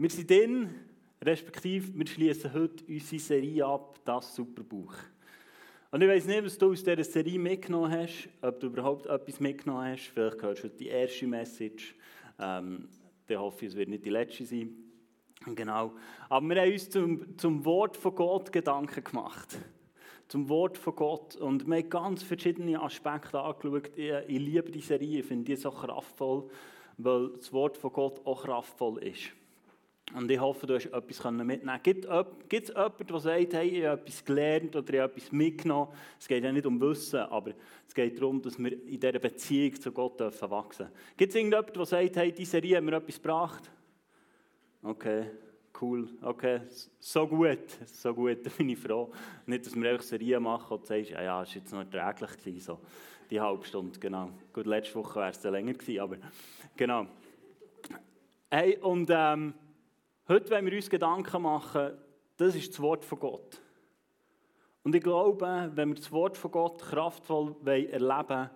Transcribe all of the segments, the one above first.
Wir sind drin, respektive wir schließen heute unsere Serie ab, das Superbuch. Und ich weiß nicht, was du aus dieser Serie mitgenommen hast, ob du überhaupt etwas mitgenommen hast. Vielleicht hörst du die erste Message. Ähm, dann hoffe ich, es wird nicht die letzte sein. Genau. Aber wir haben uns zum, zum Wort von Gott Gedanken gemacht. Zum Wort von Gott. Und wir haben ganz verschiedene Aspekte angeschaut. Ich, ich liebe die Serie, ich finde die so kraftvoll, weil das Wort von Gott auch kraftvoll ist. Und ich hoffe, du hast etwas mitnehmen Gibt es jemanden, der sagt, hey, ich habe etwas gelernt oder ich habe etwas mitgenommen? Es geht ja nicht um Wissen, aber es geht darum, dass wir in dieser Beziehung zu Gott wachsen dürfen. Gibt es irgendjemanden, der sagt, hey, diese Serie hat mir etwas gebracht? Okay, cool, okay, so gut, so gut, da bin ich froh. Nicht, dass wir einfach Serien machen und sagst, ja, ja, es war jetzt noch erträglich gewesen, so die halbe Stunde, genau. Gut, letzte Woche wäre es länger gewesen, aber genau. Hey, und ähm, Heute wenn wir uns Gedanken machen, das ist das Wort von Gott. Und ich glaube, wenn wir das Wort von Gott kraftvoll erleben wollen,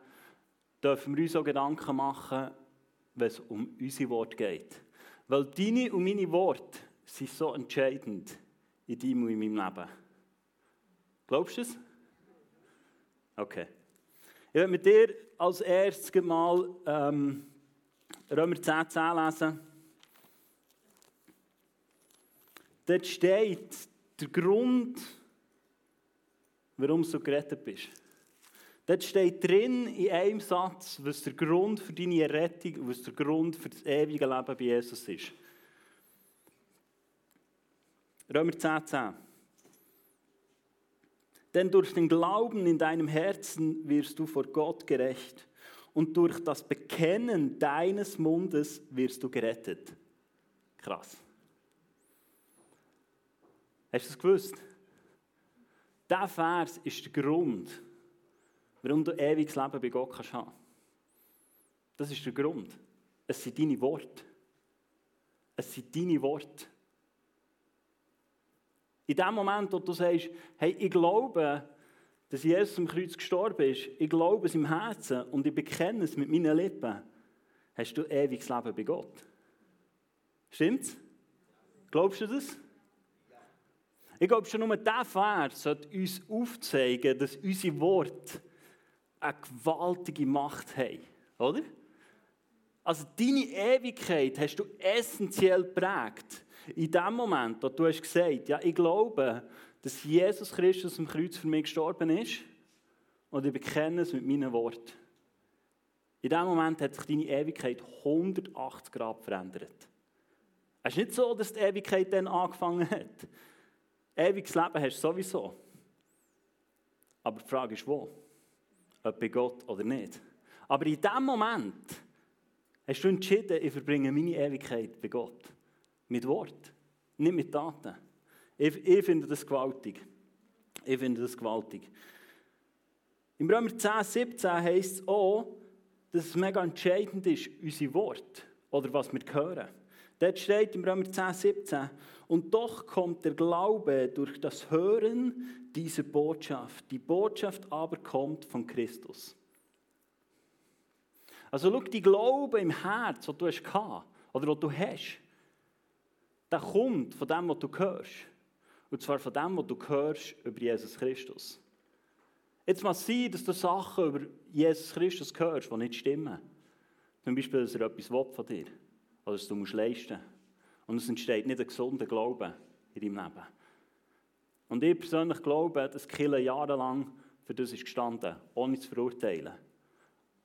dürfen wir uns auch Gedanken machen, wenn es um unsere Wort geht. Weil deine und meine Worte sind so entscheidend in deinem und in meinem Leben. Glaubst du es? Okay. Ich werde mit dir als erstes mal ähm, Römer 10, 10 lesen. Dort steht der Grund, warum du gerettet bist. Dort steht drin in einem Satz, was der Grund für deine Errettung und was der Grund für das ewige Leben bei Jesus ist. Römer 10, 10. Denn durch den Glauben in deinem Herzen wirst du vor Gott gerecht und durch das Bekennen deines Mundes wirst du gerettet. Krass. Hast du es gewusst? Dieser Vers ist der Grund, warum du ewiges Leben bei Gott kannst haben. Das ist der Grund. Es sind deine Worte. Es sind deine Worte. In dem Moment, wo du sagst, hey, ich glaube, dass Jesus am Kreuz gestorben ist, ich glaube es im Herzen und ich bekenne es mit meinen Lippen, hast du ewiges Leben bei Gott. Stimmt's? Glaubst du das? Ich glaube, schon nur dieser Vers sollte uns aufzeigen, dass unsere Worte eine gewaltige Macht haben. Oder? Also deine Ewigkeit hast du essentiell prägt. In dem Moment, wo du hast gesagt, ja, ich glaube, dass Jesus Christus am Kreuz für mich gestorben ist und ich bekenne es mit meinen Worten. In dem Moment hat sich deine Ewigkeit 180 Grad verändert. Es ist nicht so, dass die Ewigkeit dann angefangen hat. Ewiges Leben hast du sowieso. Aber die Frage ist, wo? Ob bei Gott oder nicht. Aber in dem Moment hast du entschieden, ich verbringe meine Ewigkeit bei Gott. Mit Wort, nicht mit Taten. Ich, ich finde das gewaltig. Ich finde das gewaltig. Im Römer 10, 17 heißt es auch, dass es mega entscheidend ist, unsere Worte oder was wir hören. Dort steht im Römer 10, 17, und doch kommt der Glaube durch das Hören dieser Botschaft. Die Botschaft aber kommt von Christus. Also schau, die Glaube im Herz, den du hast oder den du hast, der kommt von dem, was du hörst. Und zwar von dem, was du hörst über Jesus Christus. Jetzt mal sein, dass du Sachen über Jesus Christus hörst, die nicht stimmen. Zum Beispiel, dass er etwas von dir will dass du musst leisten musst. Und es entsteht nicht ein gesunder Glaube in deinem Leben. Und ich persönlich glaube, dass Kille jahrelang für das ist gestanden, ohne zu verurteilen.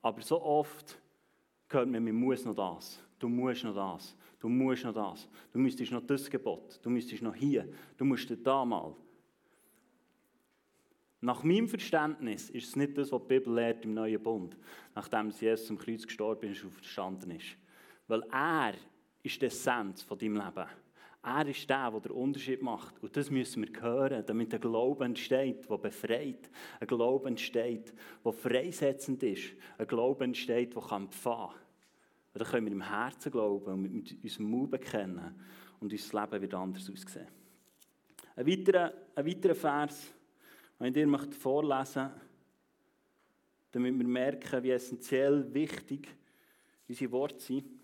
Aber so oft hört man, man muss noch das, du musst noch das, du musst noch das, du müsstest noch das Gebot, du müsstest noch hier, du musst da mal. Nach meinem Verständnis ist es nicht das, was die Bibel lehrt im Neuen Bund, nachdem Jesus am Kreuz gestorben ist und verstanden ist. Weil er ist die Essenz von deinem Leben. Er ist der, der den Unterschied macht. Und das müssen wir hören, damit ein Glaube entsteht, der befreit. Ein Glaube entsteht, der freisetzend ist. Ein Glaube entsteht, der kann empfangen kann. Und dann können wir im Herzen glauben und mit unserem Mund bekennen. Und unser Leben wird anders aussehen. Ein weiterer, ein weiterer Vers, den ich dir vorlesen möchte, damit wir merken, wie essentiell wichtig unsere Worte sind.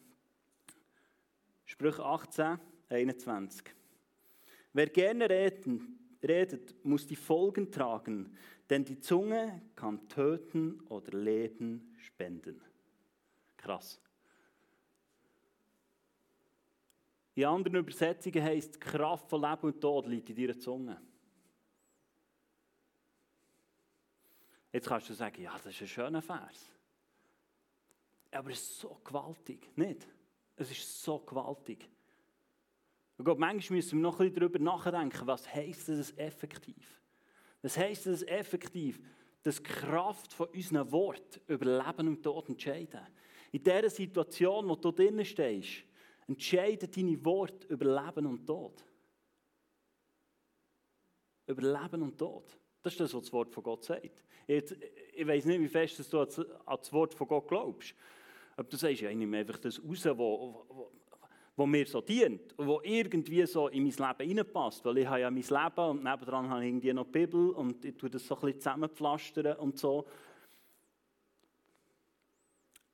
Sprüche 18, 21. Wer gerne reden, redet, muss die Folgen tragen, denn die Zunge kann töten oder Leben spenden. Krass. In anderen Übersetzungen heißt die Kraft von Leben und Tod liegt in deiner Zunge. Jetzt kannst du sagen, ja, das ist ein schöner Vers. Aber es ist so gewaltig, nicht? Es ist so gewaltig. Und Gott, manchmal müssen wir noch ein bisschen darüber nachdenken, was heisst das effektiv? Was heisst das effektiv? Dass die Kraft von unseren Worten über Leben und Tod entscheiden. In dieser Situation, wo du drinnen stehst, entscheiden deine Worte über Leben und Tod. Über Leben und Tod. Das ist das, was das Wort von Gott sagt. Jetzt, ich weiß nicht, wie fest du an das Wort von Gott glaubst. Aber du sagst, ja, ich nehme einfach das raus, was mir so dient wo irgendwie so in mein Leben reinpasst. Weil ich habe ja mein Leben und nebenan habe ich irgendwie noch die Bibel und ich tue das so ein bisschen zusammenpflastern und so.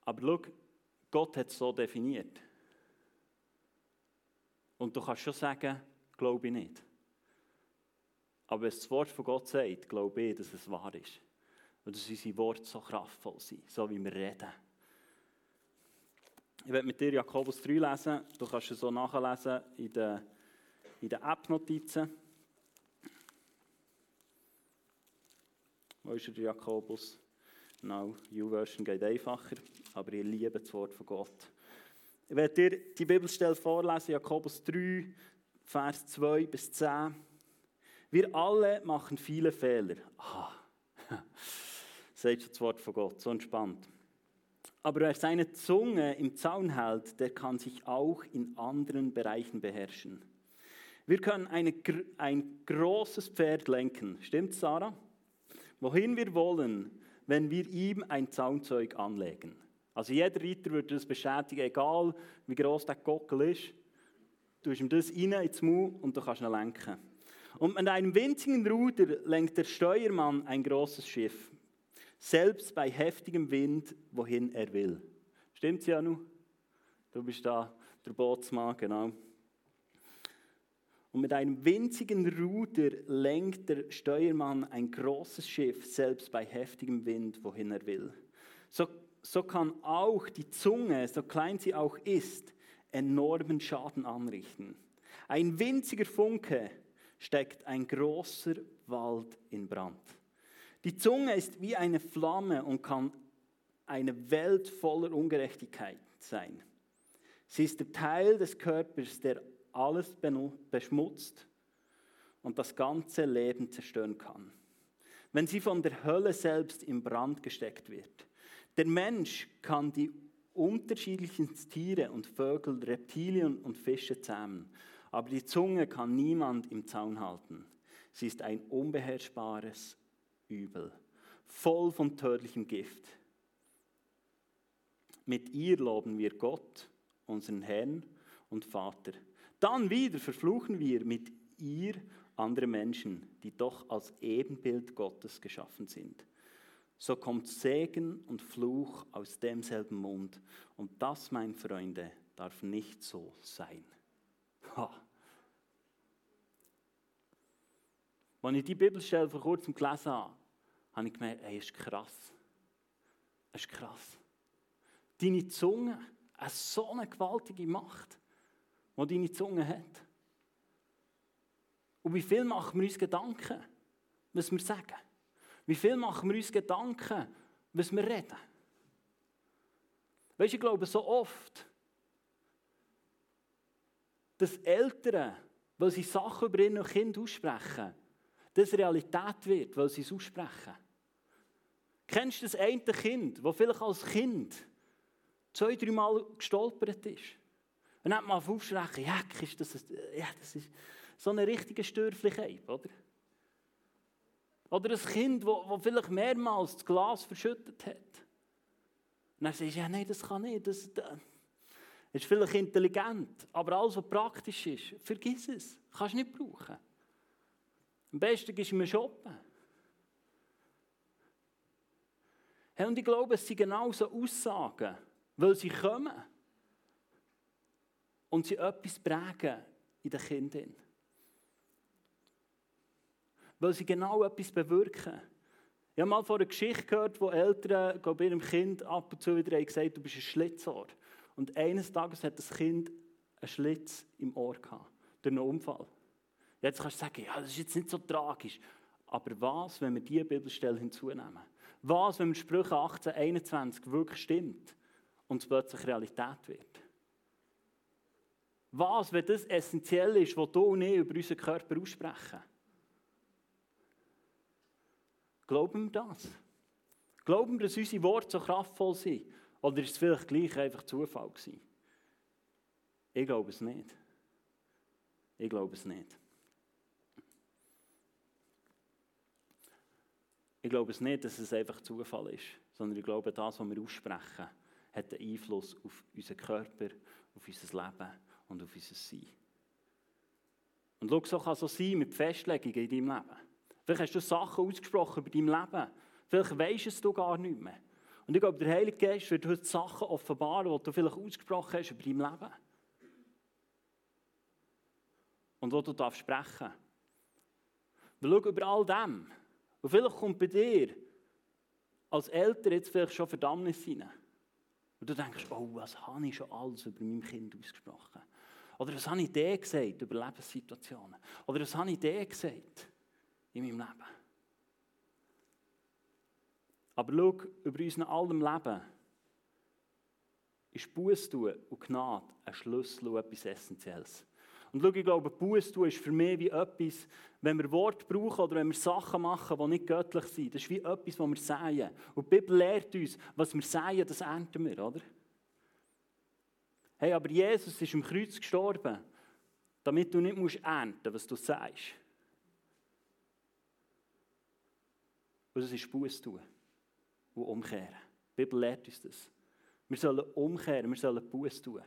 Aber schau, Gott hat es so definiert. Und du kannst schon sagen, glaube ich nicht. Aber wenn das Wort von Gott sagt, glaube ich, dass es wahr ist. Und dass unsere Worte so kraftvoll sind, so wie wir reden. Ich werde mit dir Jakobus 3 lesen. Du kannst es so nachlesen in den, in den App-Notizen. Wo ist der Jakobus? Genau, U-Version geht einfacher, aber ich liebe das Wort von Gott. Ich werde dir die Bibelstelle vorlesen, Jakobus 3, Vers 2 bis 10. Wir alle machen viele Fehler. Ah, sagt das Wort von Gott, so entspannt. Aber wer seine Zunge im Zaun hält, der kann sich auch in anderen Bereichen beherrschen. Wir können eine, ein großes Pferd lenken. Stimmt, Sarah? Wohin wir wollen, wenn wir ihm ein Zaunzeug anlegen. Also jeder Reiter würde das bestätigen, egal wie groß der Gockel ist. Du ihm das rein ins Maul und du kannst ihn lenken. Und mit einem winzigen Ruder lenkt der Steuermann ein großes Schiff, selbst bei heftigem Wind, wohin er will. Stimmt's, Janu? Du bist da der Bootsmann, genau. Und mit einem winzigen Ruder lenkt der Steuermann ein großes Schiff, selbst bei heftigem Wind, wohin er will. So so kann auch die Zunge, so klein sie auch ist, enormen Schaden anrichten. Ein winziger Funke steckt ein großer Wald in Brand. Die Zunge ist wie eine Flamme und kann eine Welt voller Ungerechtigkeit sein. Sie ist der Teil des Körpers, der alles beschmutzt und das ganze Leben zerstören kann. Wenn sie von der Hölle selbst in Brand gesteckt wird, der Mensch kann die unterschiedlichen Tiere und Vögel, Reptilien und Fische zähmen, aber die Zunge kann niemand im Zaun halten. Sie ist ein unbeherrschbares Übel, voll von tödlichem Gift. Mit ihr loben wir Gott, unseren Herrn und Vater. Dann wieder verfluchen wir mit ihr andere Menschen, die doch als Ebenbild Gottes geschaffen sind so kommt Segen und Fluch aus demselben Mund. Und das, mein Freunde, darf nicht so sein. Ha. Als ich die Bibelstelle vor kurzem gelesen habe, habe ich gemerkt, ey, ist krass. Es ist krass. Deine Zunge hat so eine gewaltige Macht, die deine Zunge hat. Und wie viel machen wir uns Gedanken, was wir sagen? Wie viel machen wir uns Gedanken, was wir reden? Weißt du, ich glaube so oft, dass Eltern, weil sie Sachen über ihre Kinder aussprechen, das Realität wird, weil sie es aussprechen. Kennst du das eine Kind, das vielleicht als Kind zwei, drei Mal gestolpert ist? Und dann hat man aufschrecken, ja, ist das, ja, das ist so eine richtige Störflichkeit, oder? Oder ein Kind, das vielleicht mehrmals das Glas verschüttet hat. Und dann sagst du, ja, nein, das kann nicht. Das, das ist vielleicht intelligent, aber alles, was praktisch ist, vergiss es. Kannst du nicht brauchen. Am besten gehst du mir shoppen. Hey, und ich glaube, es sind genau so Aussagen, weil sie kommen und sie etwas prägen in den Kindern. Weil sie genau etwas bewirken. Ich habe mal von einer Geschichte gehört, wo Eltern bei ihrem Kind ab und zu wieder haben gesagt du bist ein Schlitzohr. Und eines Tages hat das Kind einen Schlitz im Ohr gehabt, durch einen Unfall. Jetzt kannst du sagen, ja, das ist jetzt nicht so tragisch. Aber was, wenn wir diese Bibelstelle hinzunehmen? Was, wenn Sprüche 18, 21 wirklich stimmt und es plötzlich Realität wird? Was, wenn das essentiell ist, was du und ich über unseren Körper aussprechen? Glauben wir das? Glauben wir, dass unsere Worte so kraftvoll sind? Oder ist es vielleicht gleich einfach Zufall gewesen? Ich glaube es nicht. Ich glaube es nicht. Ich glaube es nicht, dass es einfach Zufall ist, sondern ich glaube, das, was wir aussprechen, hat einen Einfluss auf unseren Körper, auf unser Leben und auf unser Sein. Und schau, so kann es so sein mit Festlegungen in deinem Leben. Vielleicht hast du Sachen ausgesprochen über dein Leben. Vielleicht weisst es du gar nicht mehr. Und ich glaube, der Heilige Geist wird heute Sachen offenbaren, die du vielleicht ausgesprochen hast über dein Leben. Und wo du darfst sprechen. Wir schauen über all dem. Und vielleicht kommt bei dir als Eltern jetzt vielleicht schon Verdammnis rein. Und du denkst, oh, was habe ich schon alles über mein Kind ausgesprochen? Oder was habe ich dir gesagt über Lebenssituationen? Oder was habe ich dir gesagt in meinem Leben? Aber schau, über unser allem Leben ist Buß und Gnade ein Schlüssel und etwas Essentielles. Und schau, ich glaube, Buß ist für mich wie etwas, wenn wir Wort brauchen oder wenn wir Sachen machen, die nicht göttlich sind. Das ist wie etwas, was wir säen. Und die Bibel lehrt uns, was wir säen, das ernten wir, oder? Hey, aber Jesus ist am Kreuz gestorben, damit du nicht musst ernten was du sagst. Und das ist Buß tun und umkehren. Die Bibel lehrt uns das. Wir sollen umkehren, wir sollen Buß tun.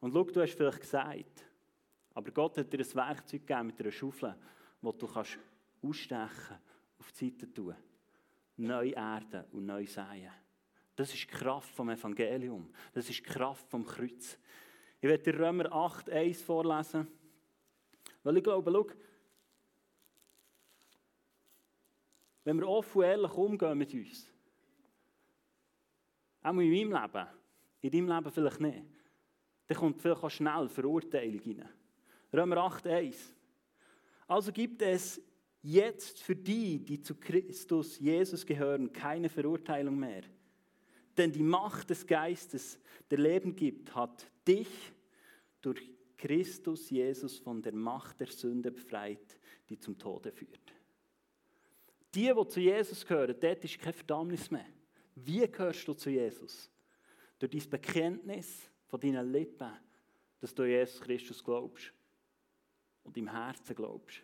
Und schau, du hast vielleicht gesagt, aber Gott hat dir ein Werkzeug gegeben mit einer Schaufel, wo du kannst ausstechen, auf die Seite tun, neu erden und neu säen. Das ist die Kraft vom Evangelium. Das ist die Kraft vom Kreuz. Ich werde dir Römer 8, 1 vorlesen. Weil ich glaube, schau, wenn wir offen und ehrlich umgehen mit uns, auch in meinem Leben, in deinem Leben vielleicht nicht, dann kommt vielleicht auch schnell Verurteilung rein. Römer 8,1. Also gibt es jetzt für die, die zu Christus Jesus gehören, keine Verurteilung mehr. Denn die Macht des Geistes, der Leben gibt, hat dich durch Christus Jesus von der Macht der Sünde befreit, die zum Tode führt. Die, die zu Jesus gehören, dort ist kein Verdammnis mehr. Wie gehörst du zu Jesus? Durch dein Bekenntnis von deinen Lippen, dass du Jesus Christus glaubst und im Herzen glaubst.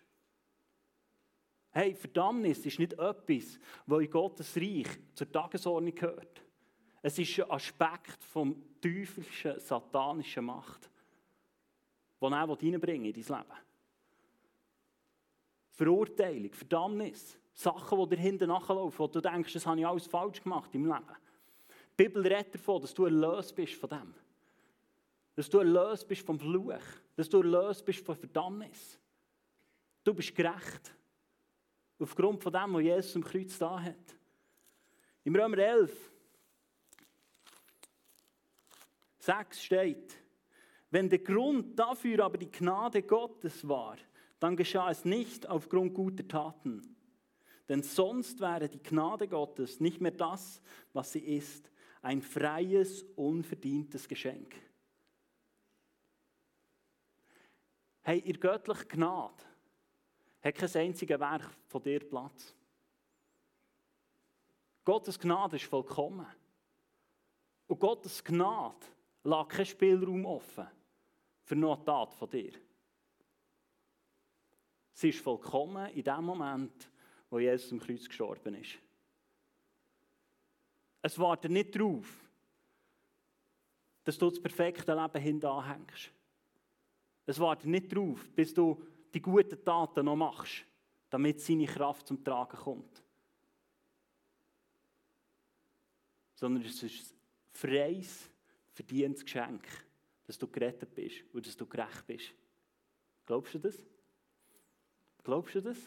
Hey, Verdammnis ist nicht etwas, was in Gottes Reich zur Tagesordnung gehört. Es ist ein Aspekt vom teuflischen, satanischen Macht, den er reinbringen in dein Leben. Verurteilung, Verdammnis, Sachen, die dir hinten nachlaufen, wo du denkst, das habe ich alles falsch gemacht im Leben. Die Bibel redet davon, dass du erlöst bist von dem. Dass du erlöst bist vom Fluch. Dass du erlöst bist von Verdammnis. Du bist gerecht. Aufgrund von dem, was Jesus am Kreuz da hat. Im Römer 11, 6 steht, wenn der Grund dafür aber die Gnade Gottes war, dann geschah es nicht aufgrund guter Taten. Denn sonst wäre die Gnade Gottes nicht mehr das, was sie ist, ein freies, unverdientes Geschenk. Hey, ihr göttliche Gnade hat kein einziges Werk von dir Platz. Gottes Gnade ist vollkommen. Und Gottes Gnade lässt keinen Spielraum offen für noch eine Tat von dir. Sie ist vollkommen in dem Moment, wo Jesus am Kreuz gestorben ist. Es wartet nicht darauf, dass du das perfekte Leben hintanhängst. Es wartet nicht darauf, bis du die guten Taten noch machst, damit seine Kraft zum Tragen kommt. Sondern es ist ein freies, verdientes Geschenk, dass du gerettet bist und dass du gerecht bist Glaubst du das? Glaubst du das?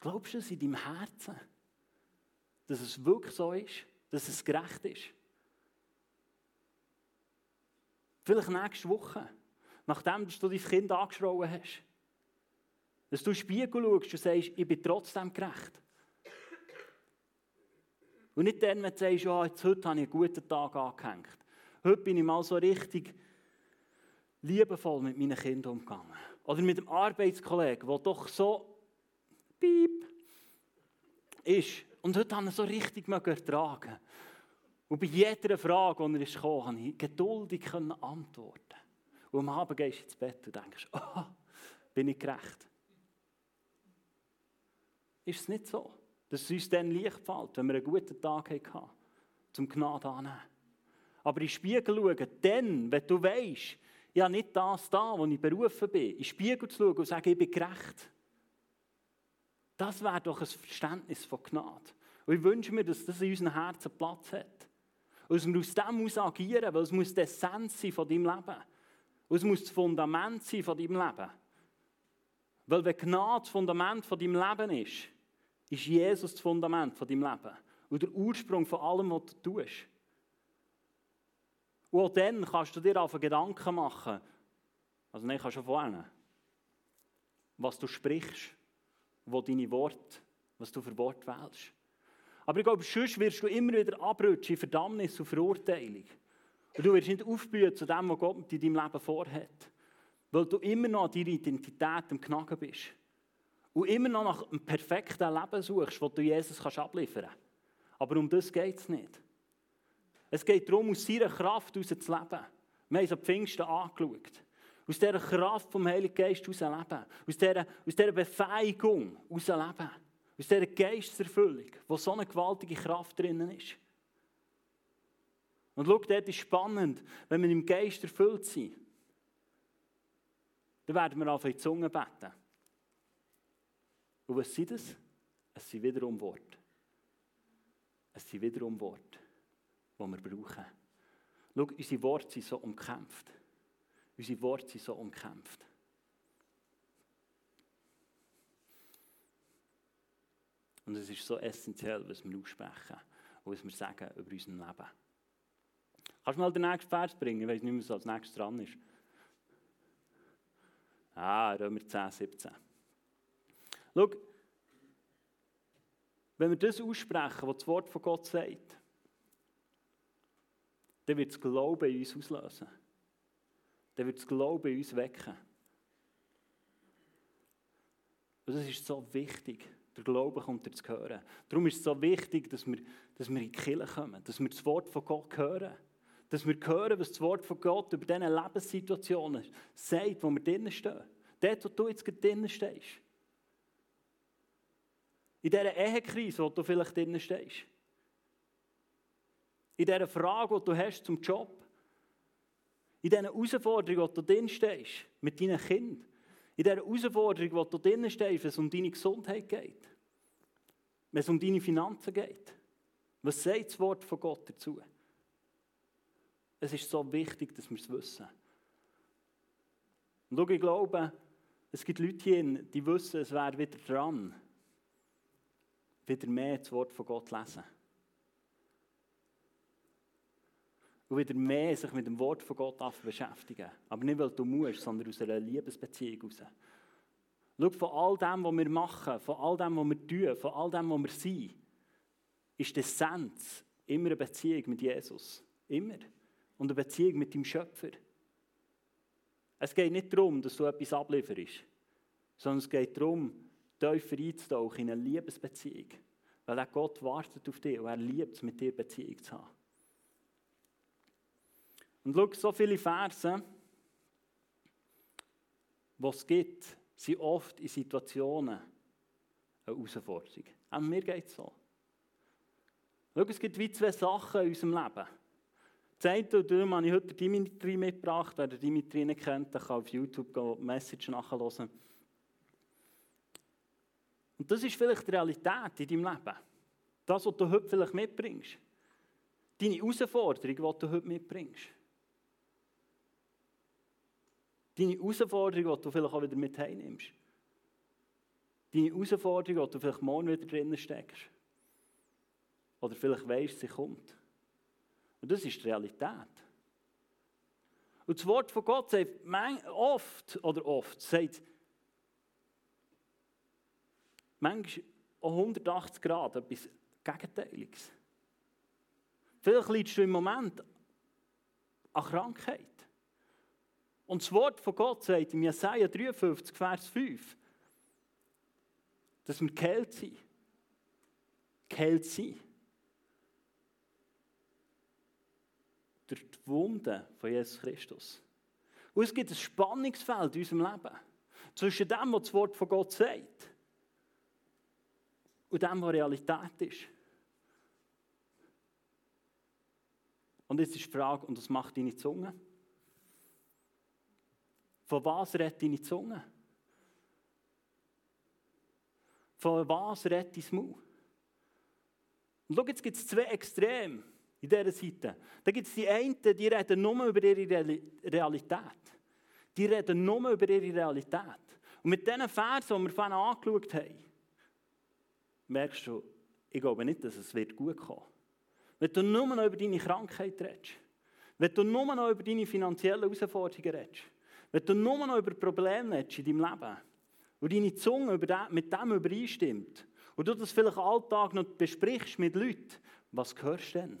Glaubst du es in deinem Herzen, dass es wirklich so ist, dass es gerecht ist? Vielleicht nächste Woche, nachdem du dein Kind angeschrien hast. Dass du in den Spiegel schaust und sagst, ich bin trotzdem gerecht. Und nicht dann, wenn du sagst, ja, jetzt, heute habe ich einen guten Tag angehängt. Heute bin ich mal so richtig liebevoll mit meinen Kindern umgegangen. Oder mit dem Arbeitskollegen, der doch so piep ist. Und heute habe ich so richtig ertragen Und bei jeder Frage, die er ist gekommen, konnte ich geduldig antworten. Und am Abend gehst du ins Bett und denkst, oh, bin ich gerecht? Ist es nicht so, dass es uns dann leicht fällt, wenn wir einen guten Tag hatten, zum Gnade annehmen? Aber in den Spiegel schauen, dann, wenn du weißt, ich habe nicht das da, wo ich berufen bin, in den Spiegel zu schauen und zu sagen, ich bin gerecht. Das wäre doch ein Verständnis von Gnade. Und ich wünsche mir, dass das in unseren Herzen Platz hat. Und aus dem agieren, weil es muss die Essenz sein von deinem Leben. Und es muss das Fundament sein von deinem Leben. Weil wenn Gnade das Fundament von deinem Leben ist, ist Jesus das Fundament von deinem Leben. Und der Ursprung von allem, was du tust. Und auch dann kannst du dir auf Gedanken machen, also nein, kannst du vorne, was du sprichst, wo deine Worte, was du für Worte wählst. Aber ich glaube, sonst wirst du immer wieder abrutschen in Verdammnis und Verurteilung. Und du wirst nicht aufblühen zu dem, was Gott in deinem Leben vorhat. Weil du immer noch an deiner Identität im Knacken bist. Und immer noch nach einem perfekten Leben suchst, das du Jesus kannst abliefern kannst. Aber um das geht es nicht. Es geht darum, aus seiner Kraft heraus zu leben. Wir haben es am Pfingsten angeschaut. Aus dieser Kraft vom Heiligen Geist heraus leben. Aus dieser, aus dieser Befähigung heraus leben. Aus dieser Geisterfüllung, wo so eine gewaltige Kraft drinnen ist. Und schau, dort ist spannend, wenn wir im Geist erfüllt sind, dann werden wir auf die Zunge beten. Und was sind das? Es sind wiederum Worte. Es sind wiederum Worte, die wir brauchen. Schau, unsere Worte sind so umkämpft. Unsere Worte sind so umkämpft. Und es ist so essentiell, was wir aussprechen und was wir sagen über unser Leben. Kannst du mal den nächsten Vers bringen? Ich weiß nicht mehr, was als nächstes dran ist. Ah, Römer 10, 17. Schau, wenn wir das aussprechen, was das Wort von Gott sagt, dann wird das Glauben in uns auslösen. Dann wird das Glauben in uns wecken. Und das ist so wichtig. Der Glaube kommt dir zu hören. Darum ist es so wichtig, dass wir, dass wir in die Kirche kommen, dass wir das Wort von Gott hören dass wir hören, was das Wort von Gott über diese Lebenssituationen sagt, wo wir drinnen stehen. Dort, wo du jetzt drinnen stehst. In dieser Ehekrise, wo du vielleicht drinnen stehst. In dieser Frage, die du hast zum Job. In diesen Herausforderungen, die du drinnen stehst, mit deinen Kindern. In dieser Herausforderung, wo du drinnen stehst, wenn es um deine Gesundheit geht. Wenn es um deine Finanzen geht. Was sagt das Wort von Gott dazu? Es ist so wichtig, dass wir es wissen. Und schau, ich glaube, es gibt Leute hier, die wissen, es wäre wieder dran, wieder mehr das Wort von Gott lesen. Und wieder mehr sich mit dem Wort von Gott beschäftigen. Aber nicht, weil du musst, sondern aus einer Liebesbeziehung heraus. Schau, von all dem, was wir machen, von all dem, was wir tun, von all dem, was wir sind, ist die Essenz immer eine Beziehung mit Jesus. Immer und eine Beziehung mit dem Schöpfer. Es geht nicht darum, dass du etwas ablieferst, sondern es geht darum, tiefer einzutauchen in eine Liebesbeziehung. Weil auch Gott wartet auf dich und er liebt es, mit dir Beziehung zu haben. Und schau, so viele Verse, die es gibt, sind oft in Situationen eine Herausforderung. Auch mir geht es so. Schau, es gibt wie zwei Sachen in unserem Leben. Das und darum habe ich heute Dimitri mitgebracht. Wer Dimitri nicht kennt, kann auf YouTube die Message nachhören. Und das ist vielleicht die Realität in deinem Leben. Das, was du heute vielleicht mitbringst. Deine Herausforderung, die du heute mitbringst. Deine Herausforderung, die du vielleicht auch wieder mit heimnimmst. Deine Herausforderung, die du vielleicht morgen wieder drinnen steckst. Oder vielleicht weißt, sie kommt. Und das ist die Realität. Und das Wort von Gott sagt oft, oder oft, sagt manchmal auch 180 Grad etwas Gegenteiliges. Vielleicht leidest du im Moment an Krankheit. Und das Wort von Gott sagt in Jesaja 53, Vers 5, dass wir geheilt sind. Geheilt sind. Durch die Wunden von Jesus Christus. Und es gibt ein Spannungsfeld in unserem Leben. Zwischen dem, was das Wort von Gott sagt, und dem, was Realität ist. Und jetzt ist die Frage, und was macht deine Zunge? Von was redet deine Zunge? Von was redet dein Maul? Und schau, jetzt gibt es zwei Extreme in dieser Seite. Da gibt es die einen, die reden nur über ihre Realität. Die reden nur über ihre Realität. Und mit diesen Versen, die wir vorhin angeschaut haben, merkst du, ich glaube nicht, dass es wird gut kommen. Wenn du nur noch über deine Krankheit redest, wenn du nur noch über deine finanziellen Herausforderungen redest, wenn du nur noch über Probleme redest in deinem Leben und deine Zunge mit dem übereinstimmt und du das vielleicht Alltag noch besprichst mit Leuten, was hörst du denn?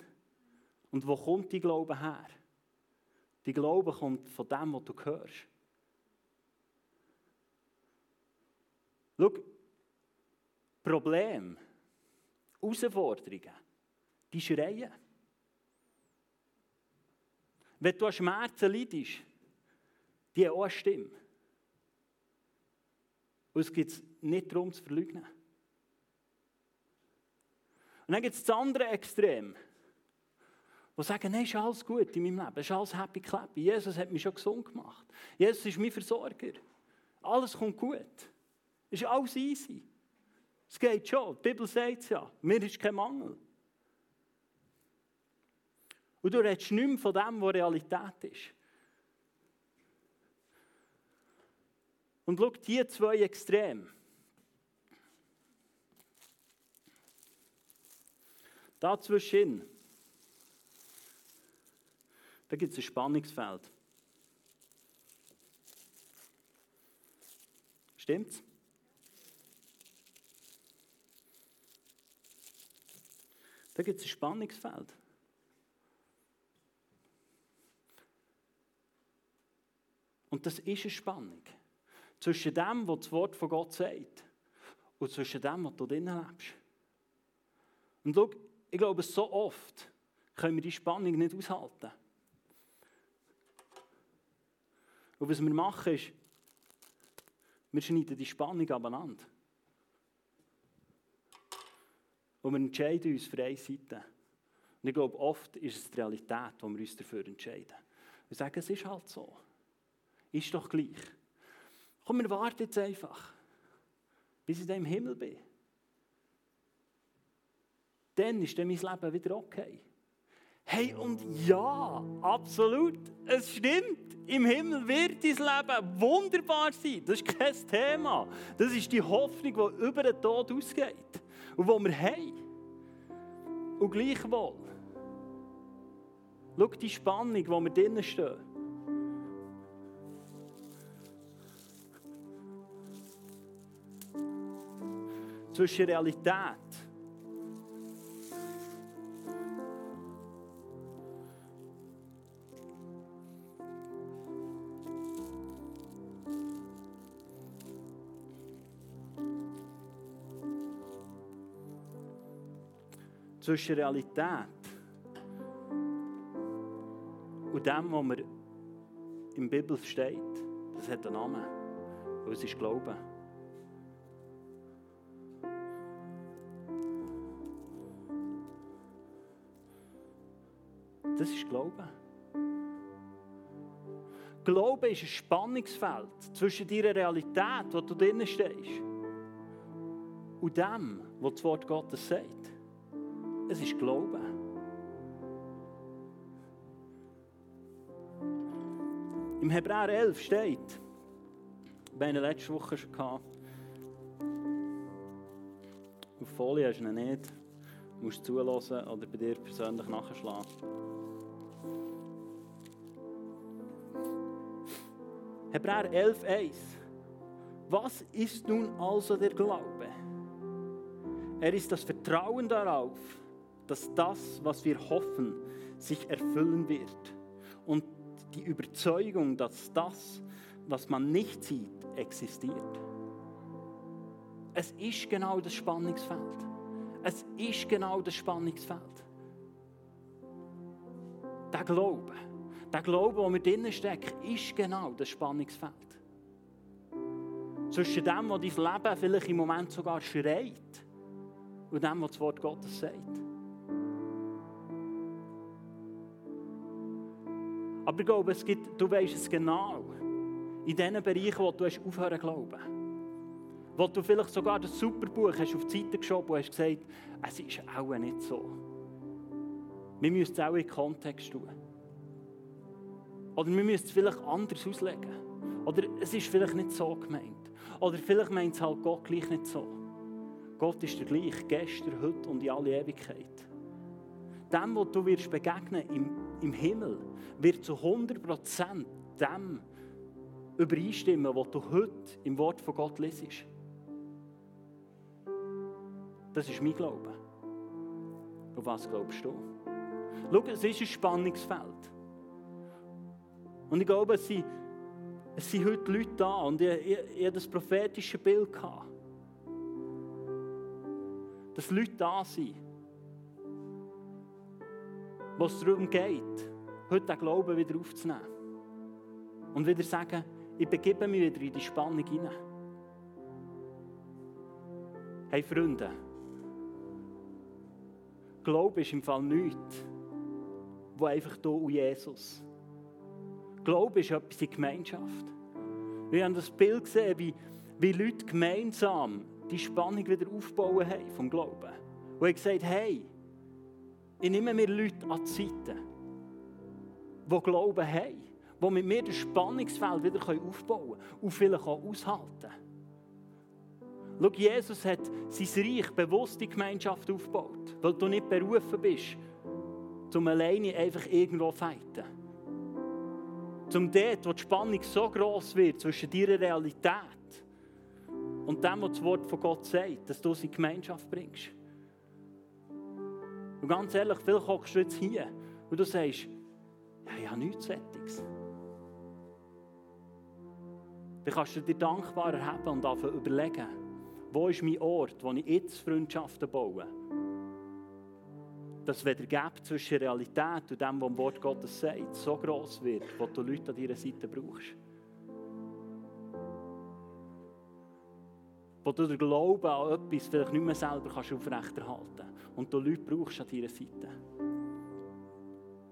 Und wo kommt die Glaube her? Die Glaube kommt von dem, was du hörst. Schau, Probleme, Herausforderungen, die schreien. Wenn du an Schmerzen leidest, die eine Stimme. Und es geht nicht darum zu verleugnen. Und dann gibt es das andere Extrem, die sagen, nein, ist alles gut in meinem Leben, ist alles happy clappy. Jesus hat mich schon gesund gemacht. Jesus ist mein Versorger. Alles kommt gut. Ist alles easy. Es geht schon. Die Bibel sagt es ja. Mir ist kein Mangel. Und du redest nicht mehr von dem, was Realität ist. Und schau, diese zwei Extreme. Dazwischen, da gibt es ein Spannungsfeld. Stimmt's? Da gibt es ein Spannungsfeld. Und das ist eine Spannung. Zwischen dem, was das Wort von Gott sagt, und zwischen dem, was du drinnen lebst. Und schau, ich glaube, so oft können wir die Spannung nicht aushalten. Und was wir machen, ist, wir schneiden die Spannung abeinander. Und wir entscheiden uns für eine Seite. Und ich glaube, oft ist es die Realität, wo wir uns dafür entscheiden. Wir sagen, es ist halt so. Ist doch gleich. Komm, wir warten jetzt einfach, bis ich dann im Himmel bin. Dann ist dann mein Leben wieder okay. Hey, und ja, absolut, es stimmt. Im Himmel wird dein Leben wunderbar sein. Das ist kein Thema. Das ist die Hoffnung, die über den Tod ausgeht. Und die wir haben. Und gleichwohl, schau die Spannung, wo wir drinnen stehen. Zwischen Realität zwischen Realität und dem, was in der Bibel steht, das hat einen Namen. Und es ist Glauben. Das ist Glauben. Glauben ist ein Spannungsfeld zwischen deiner Realität, wo du drinnen stehst, und dem, was das Wort Gottes sagt. Es ist Glauben. Im Hebräer 11 steht, wir haben letzte Woche schon gehabt, auf Folie hast du ihn nicht, du musst zulassen oder bei dir persönlich nachschlagen. Hebräer 11,1 Was ist nun also der Glaube? Er ist das Vertrauen darauf, dass das, was wir hoffen, sich erfüllen wird. Und die Überzeugung, dass das, was man nicht sieht, existiert. Es ist genau das Spannungsfeld. Es ist genau das Spannungsfeld. Der Glaube, der Glaube, der wir drinnen stecken, ist genau das Spannungsfeld. Zwischen dem, was dein Leben vielleicht im Moment sogar schreit, und dem, was das Wort Gottes sagt. Aber ich glaube, es gibt, du weißt es genau, in den Bereichen, wo du hast aufhören glauben. Wo du vielleicht sogar das Superbuch hast auf die Seite geschoben und hast gesagt, es ist auch nicht so. Wir müssen es auch in Kontext tun. Oder wir müssen es vielleicht anders auslegen. Oder es ist vielleicht nicht so gemeint. Oder vielleicht meint es halt Gott gleich nicht so. Gott ist der gleich, gestern, heute und in alle Ewigkeit. Dem, was du wirst begegnen im, im Himmel, wird zu 100% dem übereinstimmen, was du heute im Wort von Gott lesest. Das ist mein Glaube. Auf was glaubst du? Schau, es ist ein Spannungsfeld. Und ich glaube, es sind, es sind heute Leute da und ich, ich, ich hatte das prophetische Bild. Gehabt dass Leute da sind, wo es darum geht, heute den Glauben wieder aufzunehmen. Und wieder sagen, ich begebe mich wieder in die Spannung hinein. Hey Freunde, Glaube ist im Fall nichts, wo einfach hier und Jesus. Glaube ist etwas in Gemeinschaft. Wir haben das Bild gesehen, wie, wie Leute gemeinsam die Spannung wieder aufbauen haben vom Glauben. Und er gesagt hey, ich nehme mir Leute an die Seite, die Glauben haben, die mit mir das Spannungsfeld wieder aufbauen können und vielleicht auch aushalten. Schau, Jesus hat sein Reich bewusst in Gemeinschaft aufgebaut, weil du nicht berufen bist, um alleine einfach irgendwo zu fighten. Zum dort, wo die Spannung so groß wird zwischen deiner Realität und dem, was das Wort von Gott sagt, dass du sie in Gemeinschaft bringst. Und ganz ehrlich, vielleicht hockst du jetzt hier und du sagst, ja, ich habe nichts Sättiges. Dann kannst du dir dankbar erheben und überlegen, wo ist mein Ort, wo ich jetzt Freundschaften baue. Dass wenn der Gap zwischen Realität und dem, was im Wort Gottes sagt, so groß wird, wo du Leute an deiner Seite brauchst. wo du den Glauben an etwas vielleicht nicht mehr selber kannst aufrechterhalten kannst und du Leute brauchst an deiner Seite.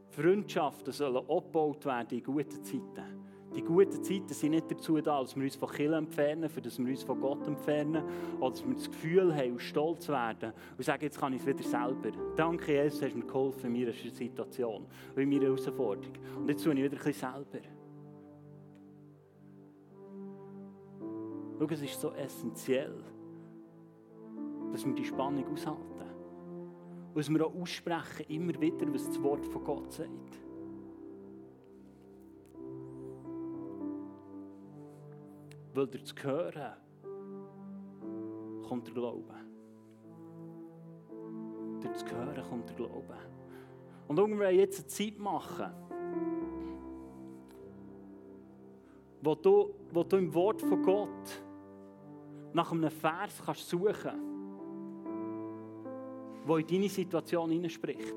Freundschaften sollen abgebaut werden in guten Zeiten. Die guten Zeiten sind nicht dazu da, dass wir uns von Kirche entfernen, für dass wir uns von Gott entfernen oder dass wir das Gefühl haben und stolz werden und sagen, jetzt kann ich es wieder selber. Danke, Jesus, hast mir geholfen in meiner Situation und in meiner Herausforderung. Und jetzt tue ich wieder ein bisschen selber. Schau, es ist so essentiell, dass wir die Spannung aushalten. Und dass wir auch aussprechen, immer wieder, was das Wort von Gott sagt. Weil durch das Hören kommt der Glaube. Durch das Hören kommt der Glaube. Und irgendwann jetzt eine Zeit machen, wo du, wo du im Wort von Gott nach einem Vers kannst suchen kannst, der in deine Situation hineinspricht.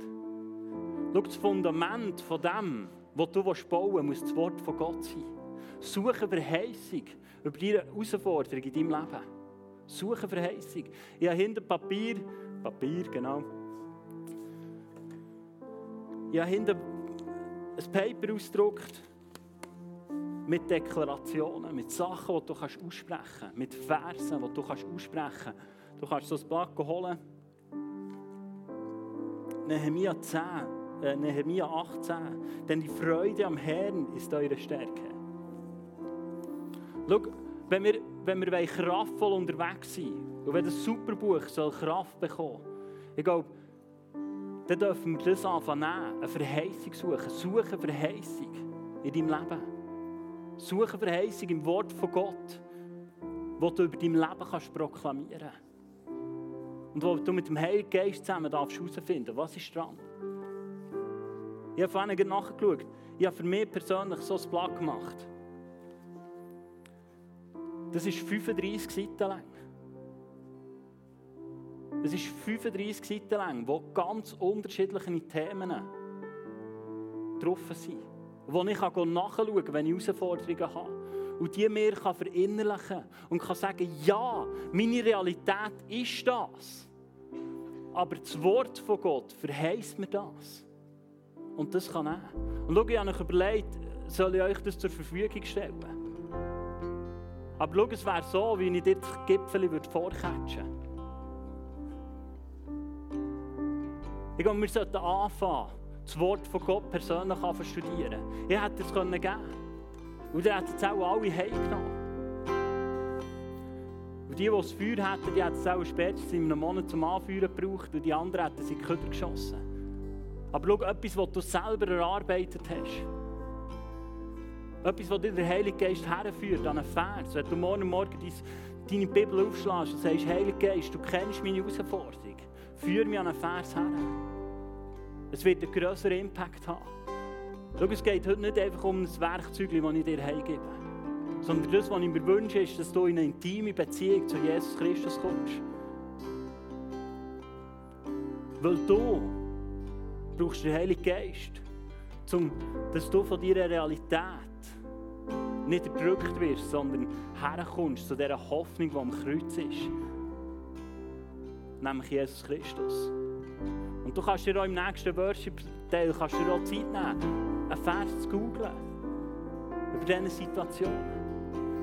Schau, das Fundament von dem, was du bauen willst, muss das Wort von Gott sein. Suche Verheißung über deine Herausforderung in deinem Leben. Suche Verheißung. Ich habe hinter Papier, Papier, genau. Ich habe hinter ein Paper ausgedruckt mit Deklarationen, mit Sachen, die du kannst aussprechen kannst, mit Versen, die du kannst aussprechen kannst. Du kannst so ein Blatt holen. Nehemiah 10, äh, Nehemia 18. Denn die Freude am Herrn ist eure Stärke. Schau, wenn wir, wenn wir kraftvoll unterwegs sind und wenn das Superbuch soll Kraft bekommen ich glaube, dann dürfen wir das anfangen, eine Verheißung suchen. Suchen Verheißung in deinem Leben. Suchen Verheißung im Wort von Gott, das du über dein Leben kannst proklamieren kannst. Und wo du mit dem Heiligen Geist zusammen herausfinden darfst, was ist dran. Ich habe vorhin nachgeschaut. Ich habe für mich persönlich so ein Blatt gemacht. Das ist 35 Seiten lang. Es ist 35 Seiten lang, wo ganz unterschiedliche Themen drauf sind. Wo ich nachschauen kann, wenn ich Herausforderungen habe. Und die mir kann verinnerlichen und kann sagen, ja, meine Realität ist das. Aber das Wort von Gott verheißt mir das. Und das kann er. Und schau, ich habe euch überlegt, soll ich euch das zur Verfügung stellen? Aber schau, es wäre so, wie ich dir das Gipfel vorcatchen würde. Ich glaube, wir sollten anfangen, das Wort von Gott persönlich zu studieren. Ich hätte es geben können. Und dann hätten es auch alle heimgenommen. Und die, die das Feuer hätten, die hätten es auch spätestens in einem Monat zum Anführen gebraucht und die anderen hätten sie in die Köder geschossen. Aber schau, etwas, was du selber erarbeitet hast. Etwas, was dir der Heilige Geist herführt an einen Vers. Wenn du morgen Morgen deine Bibel aufschlägst und sagst, Heilige Geist, du kennst meine Herausforderung, führ mich an einen Vers her. Es wird einen grösseren Impact haben. Schau, es geht heute nicht einfach um das Werkzeug, das ich dir heimgebe. Sondern das, was ich mir wünsche, ist, dass du in eine intime Beziehung zu Jesus Christus kommst. Weil du brauchst den Heiligen Geist, um, dass du von deiner Realität nicht erdrückt wirst, sondern herkommst zu dieser Hoffnung, die am Kreuz ist. Nämlich Jesus Christus. Und du kannst dir auch im nächsten Worship-Teil Zeit nehmen, einen Vers zu googlen. Über diese Situationen.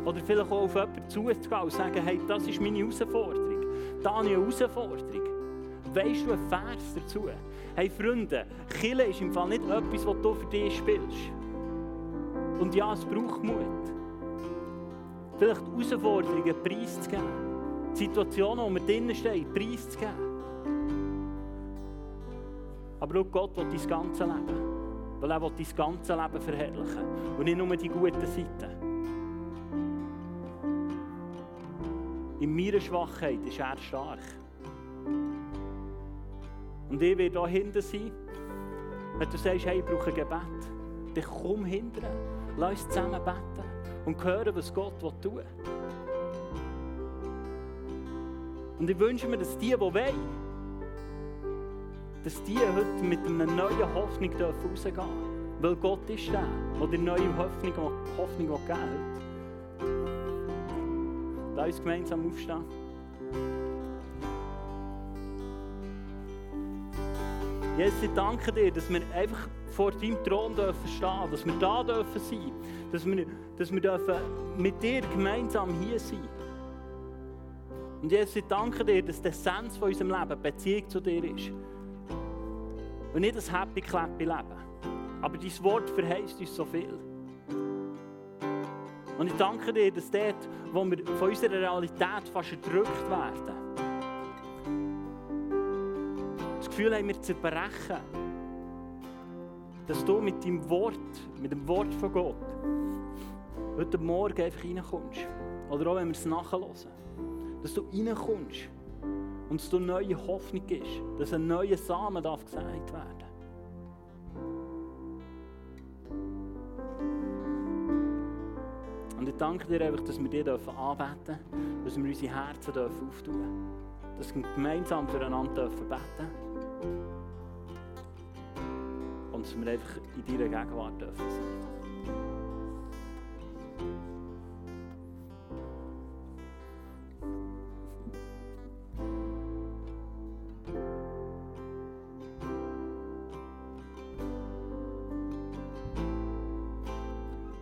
Oder vielleicht auch auf jemanden zuzugehen und sagen, hey, das ist meine Herausforderung. Da habe ich eine Herausforderung. Weißt du einen Vers dazu? Hey Freunde, Kille ist im Fall nicht etwas, was du für dich spielst. Und ja, es braucht Mut. Vielleicht Herausforderungen preiszugeben. Situationen, wo man drinnen steht, preiszugeben. Aber schau, Gott will dein ganze Leben. Weil er will dein ganze Leben verherrlichen. Und nicht nur die guten Seiten. In meiner Schwachheit ist er stark. Und ich werde hier hinten sein, wenn du sagst, hey, ich brauche ein Gebet. Dann komm hinten, lass uns zusammen beten und hören, was Gott tun will. Und ich wünsche mir, dass die, die wollen, dass die heute mit einer neuen Hoffnung rausgehen dürfen. Weil Gott ist der, der die neue Hoffnung, Hoffnung geben hat. Lass uns gemeinsam aufstehen. Jesus, ich danke dir, dass wir einfach vor deinem Thron dürfen stehen, dass wir da dürfen sein, dass wir, dass wir dürfen mit dir gemeinsam hier sein. Und Jesus, ich danke dir, dass der Essenz von unserem Leben Beziehung zu dir ist. Und nicht das Happy Clappy Leben. Aber dein Wort verheißt uns so viel. Und ich danke dir, dass dort, wo wir von unserer Realität fast erdrückt werden, das Gefühl haben, wir zerbrechen, dass du mit deinem Wort, mit dem Wort von Gott, heute Morgen einfach reinkommst. Oder auch wenn wir es nachhören. Dass du reinkommst und es eine neue Hoffnung ist, dass ein neuer Samen darf gesagt werden Und ich danke dir einfach, dass wir dir anbeten dürfen, dass wir unsere Herzen dürfen auftun dürfen, dass wir gemeinsam füreinander dürfen beten und dass wir einfach in deiner Gegenwart dürfen sein.